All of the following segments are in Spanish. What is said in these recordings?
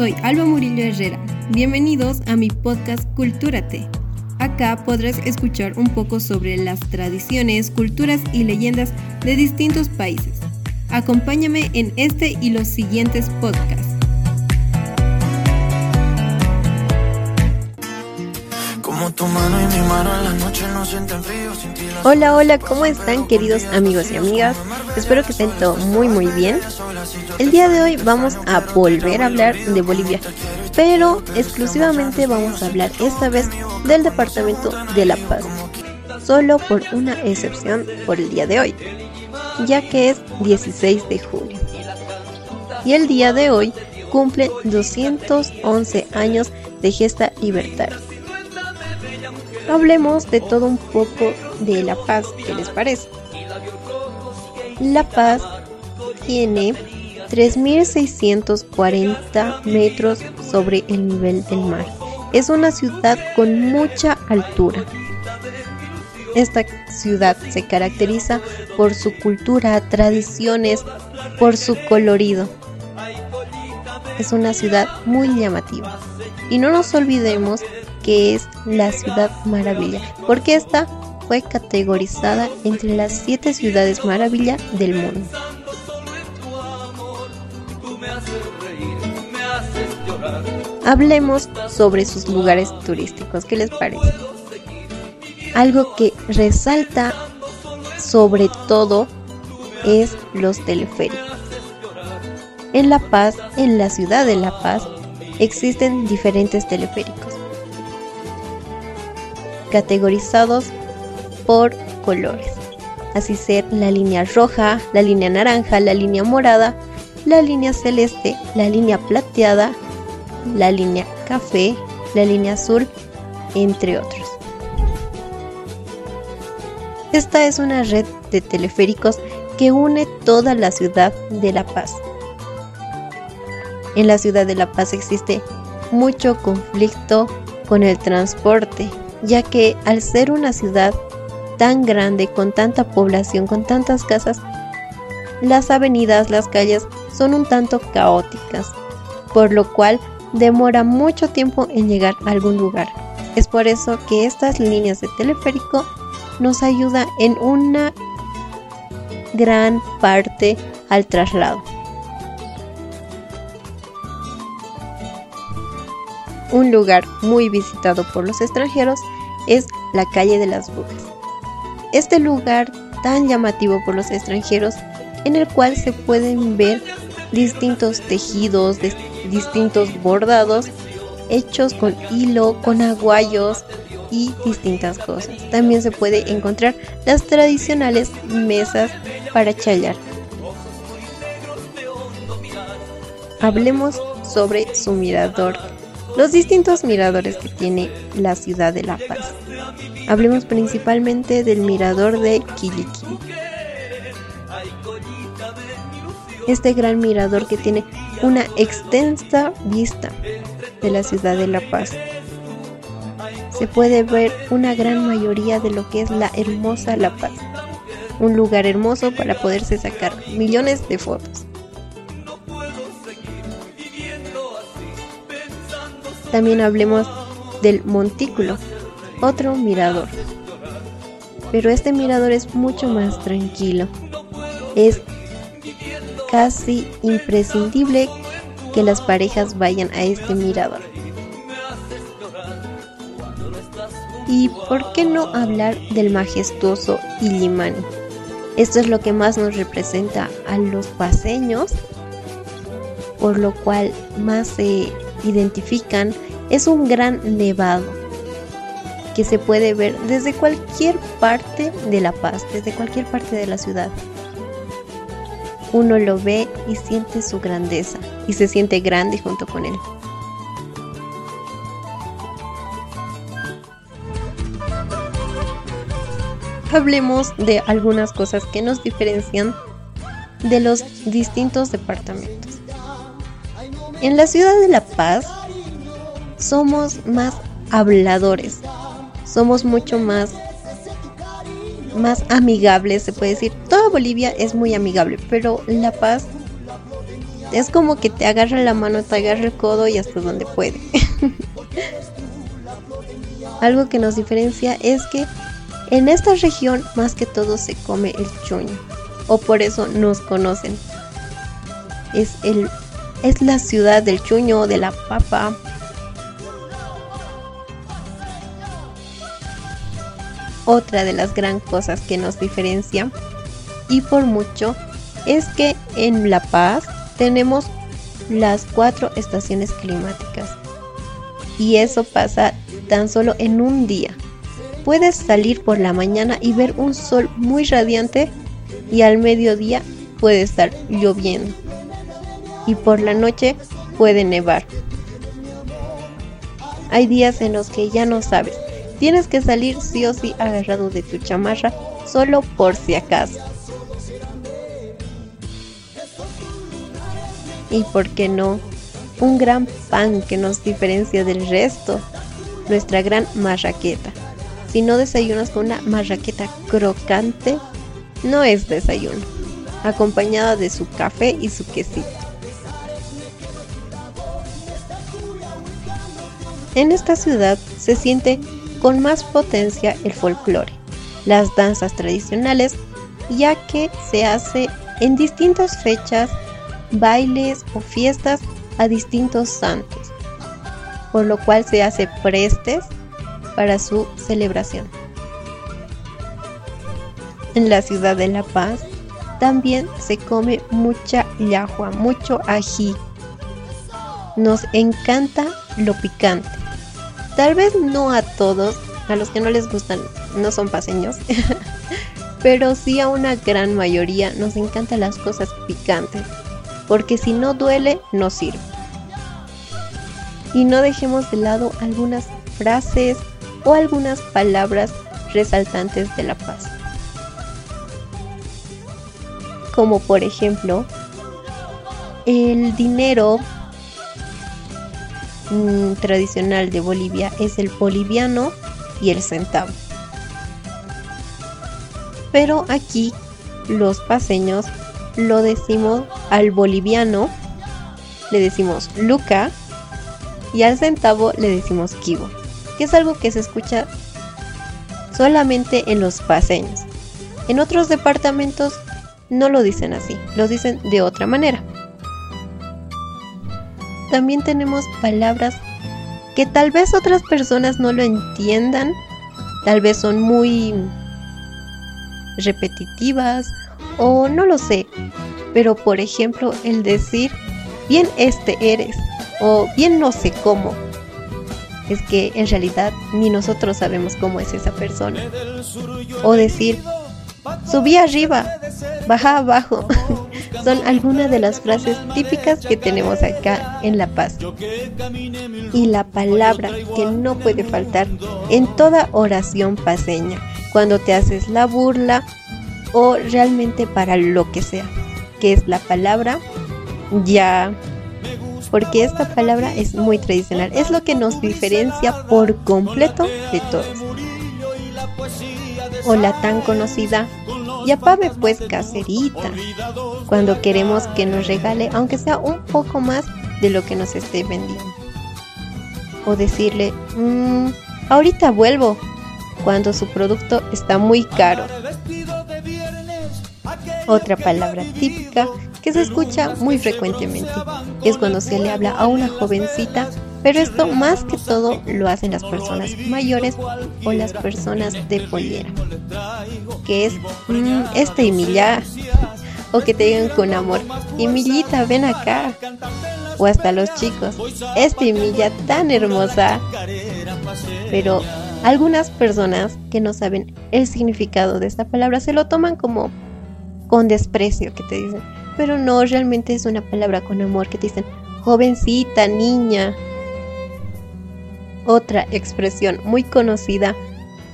soy Alba Murillo Herrera. Bienvenidos a mi podcast Cultúrate. Acá podrás escuchar un poco sobre las tradiciones, culturas y leyendas de distintos países. Acompáñame en este y los siguientes podcasts. Hola, hola, ¿cómo están queridos amigos y amigas? Espero que estén todo muy muy bien. El día de hoy vamos a volver a hablar de Bolivia, pero exclusivamente vamos a hablar esta vez del departamento de La Paz, solo por una excepción por el día de hoy, ya que es 16 de julio. Y el día de hoy cumple 211 años de gesta libertaria hablemos de todo un poco de La Paz, ¿qué les parece? La Paz tiene 3.640 metros sobre el nivel del mar. Es una ciudad con mucha altura. Esta ciudad se caracteriza por su cultura, tradiciones, por su colorido. Es una ciudad muy llamativa. Y no nos olvidemos que es la ciudad maravilla, porque esta fue categorizada entre las siete ciudades maravilla del mundo. Hablemos sobre sus lugares turísticos, ¿qué les parece? Algo que resalta sobre todo es los teleféricos. En La Paz, en la ciudad de La Paz, existen diferentes teleféricos categorizados por colores. Así ser la línea roja, la línea naranja, la línea morada, la línea celeste, la línea plateada, la línea café, la línea azul, entre otros. Esta es una red de teleféricos que une toda la ciudad de La Paz. En la ciudad de La Paz existe mucho conflicto con el transporte, ya que al ser una ciudad tan grande, con tanta población, con tantas casas, las avenidas, las calles son un tanto caóticas, por lo cual demora mucho tiempo en llegar a algún lugar. Es por eso que estas líneas de teleférico nos ayudan en una gran parte al traslado. Un lugar muy visitado por los extranjeros es la calle de las brujas. Este lugar tan llamativo por los extranjeros en el cual se pueden ver distintos tejidos, distintos bordados hechos con hilo, con aguayos y distintas cosas. También se puede encontrar las tradicionales mesas para chayar. Hablemos sobre su mirador los distintos miradores que tiene la ciudad de La Paz. Hablemos principalmente del mirador de Quiliqui. Este gran mirador que tiene una extensa vista de la ciudad de La Paz. Se puede ver una gran mayoría de lo que es la hermosa La Paz. Un lugar hermoso para poderse sacar millones de fotos. También hablemos del montículo, otro mirador. Pero este mirador es mucho más tranquilo. Es casi imprescindible que las parejas vayan a este mirador. ¿Y por qué no hablar del majestuoso Illimani? Esto es lo que más nos representa a los paseños, por lo cual más se identifican es un gran nevado que se puede ver desde cualquier parte de La Paz, desde cualquier parte de la ciudad. Uno lo ve y siente su grandeza y se siente grande junto con él. Hablemos de algunas cosas que nos diferencian de los distintos departamentos. En la ciudad de La Paz somos más habladores, somos mucho más más amigables, se puede decir. Toda Bolivia es muy amigable, pero La Paz Es como que te agarra la mano, te agarra el codo y hasta donde puede. Algo que nos diferencia es que en esta región más que todo se come el chuño, o por eso nos conocen. Es, el, es la ciudad del chuño, de la papa. Otra de las gran cosas que nos diferencia, y por mucho, es que en La Paz tenemos las cuatro estaciones climáticas. Y eso pasa tan solo en un día. Puedes salir por la mañana y ver un sol muy radiante y al mediodía puede estar lloviendo. Y por la noche puede nevar. Hay días en los que ya no sabes. Tienes que salir sí o sí agarrado de tu chamarra solo por si acaso. Y por qué no, un gran pan que nos diferencia del resto, nuestra gran marraqueta. Si no desayunas con una marraqueta crocante, no es desayuno, acompañada de su café y su quesito. En esta ciudad se siente con más potencia el folclore, las danzas tradicionales, ya que se hace en distintas fechas, bailes o fiestas a distintos santos, por lo cual se hace prestes para su celebración. En la ciudad de La Paz también se come mucha yahua, mucho ají. Nos encanta lo picante. Tal vez no a todos, a los que no les gustan, no son paseños, pero sí a una gran mayoría nos encantan las cosas picantes, porque si no duele, no sirve. Y no dejemos de lado algunas frases o algunas palabras resaltantes de la paz. Como por ejemplo, el dinero mm, tradicional de Bolivia es el boliviano y el centavo. Pero aquí los paseños lo decimos al boliviano, le decimos luca y al centavo le decimos kibo que es algo que se escucha solamente en los paseños. En otros departamentos no lo dicen así, lo dicen de otra manera. También tenemos palabras que tal vez otras personas no lo entiendan, tal vez son muy repetitivas o no lo sé, pero por ejemplo el decir bien este eres o bien no sé cómo es que en realidad ni nosotros sabemos cómo es esa persona. O decir, subí arriba, baja abajo. Son algunas de las frases típicas que tenemos acá en La Paz. Y la palabra que no puede faltar en toda oración paseña, cuando te haces la burla o realmente para lo que sea, que es la palabra ya porque esta palabra es muy tradicional, es lo que nos diferencia por completo de todos. O la tan conocida Yapame pues caserita, cuando queremos que nos regale, aunque sea un poco más de lo que nos esté vendiendo. O decirle, mmm, ahorita vuelvo, cuando su producto está muy caro. Otra palabra típica que se escucha muy frecuentemente. Es cuando se le habla a una jovencita, pero esto más que todo lo hacen las personas mayores o las personas de poliera, que es mm, este Emilia, o que te digan con amor, Emilita, ven acá, o hasta los chicos, esta Emilia tan hermosa, pero algunas personas que no saben el significado de esta palabra se lo toman como con desprecio, que te dicen, pero no, realmente es una palabra con amor que te dicen jovencita, niña. Otra expresión muy conocida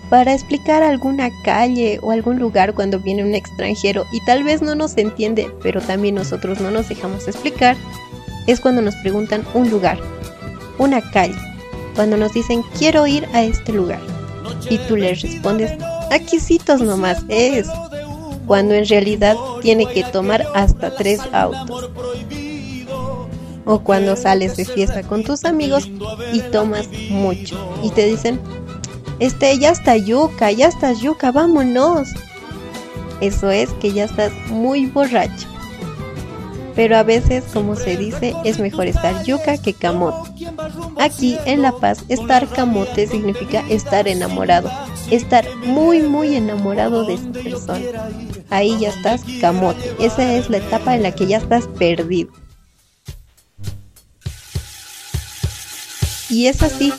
para explicar alguna calle o algún lugar cuando viene un extranjero y tal vez no nos entiende, pero también nosotros no nos dejamos explicar, es cuando nos preguntan un lugar, una calle, cuando nos dicen quiero ir a este lugar y tú les respondes, aquícitos nomás es cuando en realidad tiene que tomar hasta tres autos. O cuando sales de fiesta con tus amigos y tomas mucho y te dicen, este, ya está yuca, ya estás yuca, vámonos. Eso es que ya estás muy borracho. Pero a veces, como se dice, es mejor estar yuca que camote. Aquí en La Paz, estar camote significa estar enamorado, estar muy, muy enamorado de esa persona. Ahí ya estás camote. Esa es la etapa en la que ya estás perdido. Y es así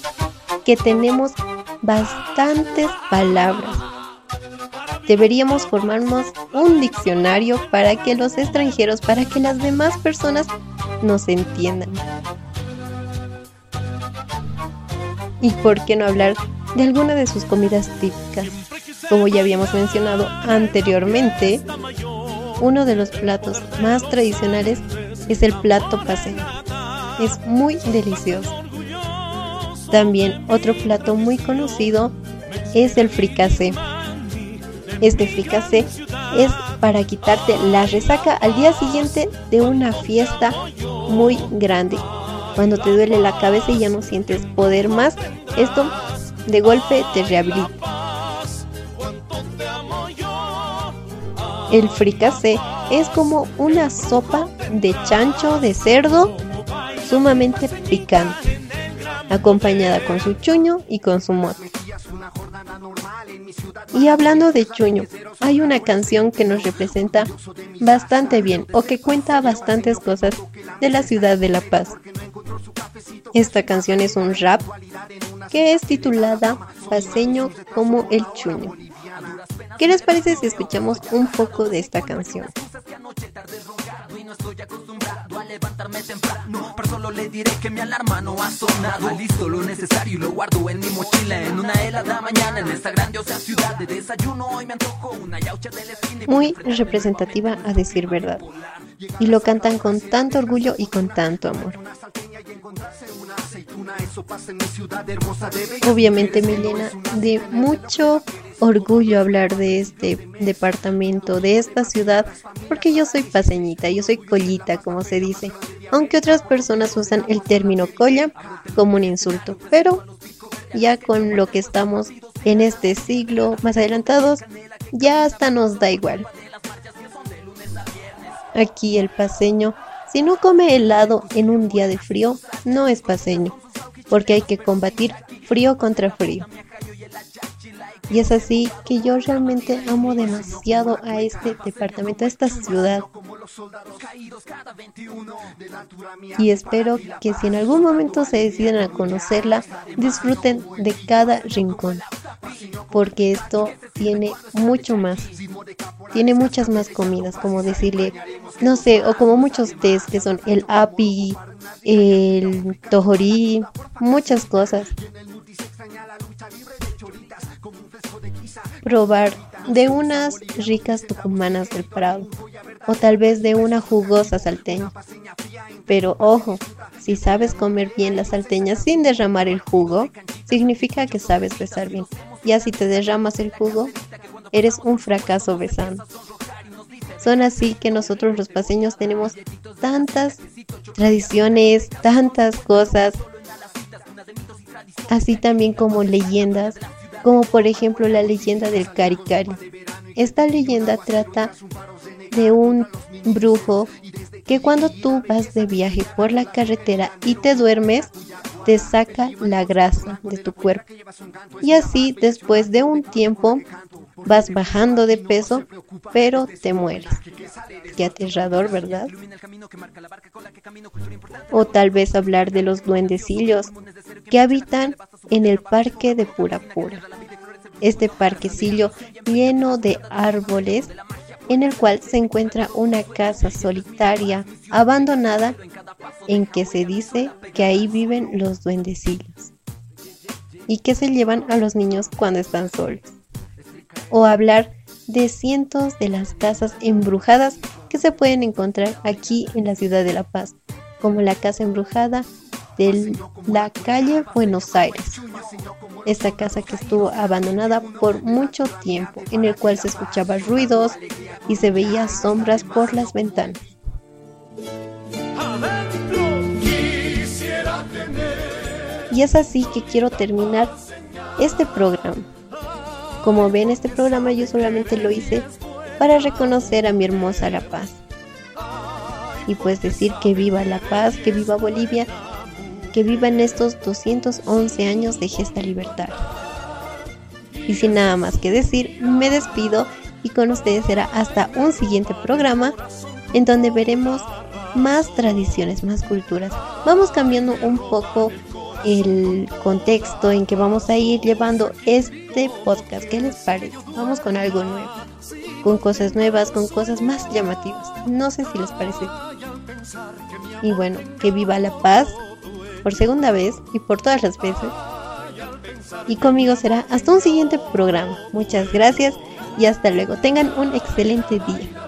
que tenemos bastantes palabras. Deberíamos formarnos un diccionario para que los extranjeros, para que las demás personas nos entiendan. ¿Y por qué no hablar de alguna de sus comidas típicas? Como ya habíamos mencionado anteriormente, uno de los platos más tradicionales es el plato paseño. Es muy delicioso. También otro plato muy conocido es el fricasé. Este fricasé es para quitarte la resaca al día siguiente de una fiesta muy grande. Cuando te duele la cabeza y ya no sientes poder más, esto de golpe te rehabilita. El fricasé es como una sopa de chancho de cerdo sumamente picante acompañada con su chuño y con su mote. Y hablando de chuño, hay una canción que nos representa bastante bien o que cuenta bastantes cosas de la ciudad de La Paz. Esta canción es un rap que es titulada Paseño como el chuño. ¿Qué les parece si escuchamos un poco de esta canción? Levantarme temprano Pero solo le diré que mi alarma no ha sonado. Listo lo necesario y lo guardo en mi mochila En una helada mañana en esta grandiosa ciudad De desayuno. Hoy me antojo una yaucha del esquina Muy representativa a decir verdad. Y lo cantan con tanto orgullo y con tanto amor Obviamente me llena de mucho orgullo hablar de este departamento, de esta ciudad, porque yo soy paseñita, yo soy collita, como se dice, aunque otras personas usan el término colla como un insulto, pero ya con lo que estamos en este siglo más adelantados, ya hasta nos da igual. Aquí el paseño, si no come helado en un día de frío, no es paseño, porque hay que combatir frío contra frío. Y es así que yo realmente amo demasiado a este departamento, a esta ciudad. Y espero que si en algún momento se deciden a conocerla, disfruten de cada rincón. Porque esto tiene mucho más. Tiene muchas más comidas, como decirle, no sé, o como muchos tés que son el api, el tojorí, muchas cosas probar de unas ricas tucumanas del Prado o tal vez de una jugosa salteña. Pero ojo, si sabes comer bien la salteña sin derramar el jugo, significa que sabes besar bien. Ya si te derramas el jugo, eres un fracaso besando. Son así que nosotros los paseños tenemos tantas tradiciones, tantas cosas, así también como leyendas como por ejemplo la leyenda del Caricari. Esta leyenda trata de un brujo que cuando tú vas de viaje por la carretera y te duermes, te saca la grasa de tu cuerpo. Y así después de un tiempo vas bajando de peso, pero te mueres. Qué aterrador, ¿verdad? O tal vez hablar de los duendecillos que habitan en el parque de Pura Pura. Este parquecillo lleno de árboles en el cual se encuentra una casa solitaria, abandonada, en que se dice que ahí viven los duendecillos y que se llevan a los niños cuando están solos. O hablar de cientos de las casas embrujadas que se pueden encontrar aquí en la ciudad de La Paz, como la casa embrujada de la calle Buenos Aires. Esta casa que estuvo abandonada por mucho tiempo, en el cual se escuchaban ruidos y se veía sombras por las ventanas. Y es así que quiero terminar este programa. Como ven, este programa yo solamente lo hice para reconocer a mi hermosa La Paz. Y pues decir que viva La Paz, que viva Bolivia, que viva en estos 211 años de gesta libertad. Y sin nada más que decir, me despido y con ustedes será hasta un siguiente programa en donde veremos más tradiciones, más culturas. Vamos cambiando un poco el contexto en que vamos a ir llevando este podcast. ¿Qué les parece? Vamos con algo nuevo, con cosas nuevas, con cosas más llamativas. No sé si les parece. Y bueno, que viva la paz por segunda vez y por todas las veces. Y conmigo será hasta un siguiente programa. Muchas gracias y hasta luego. Tengan un excelente día.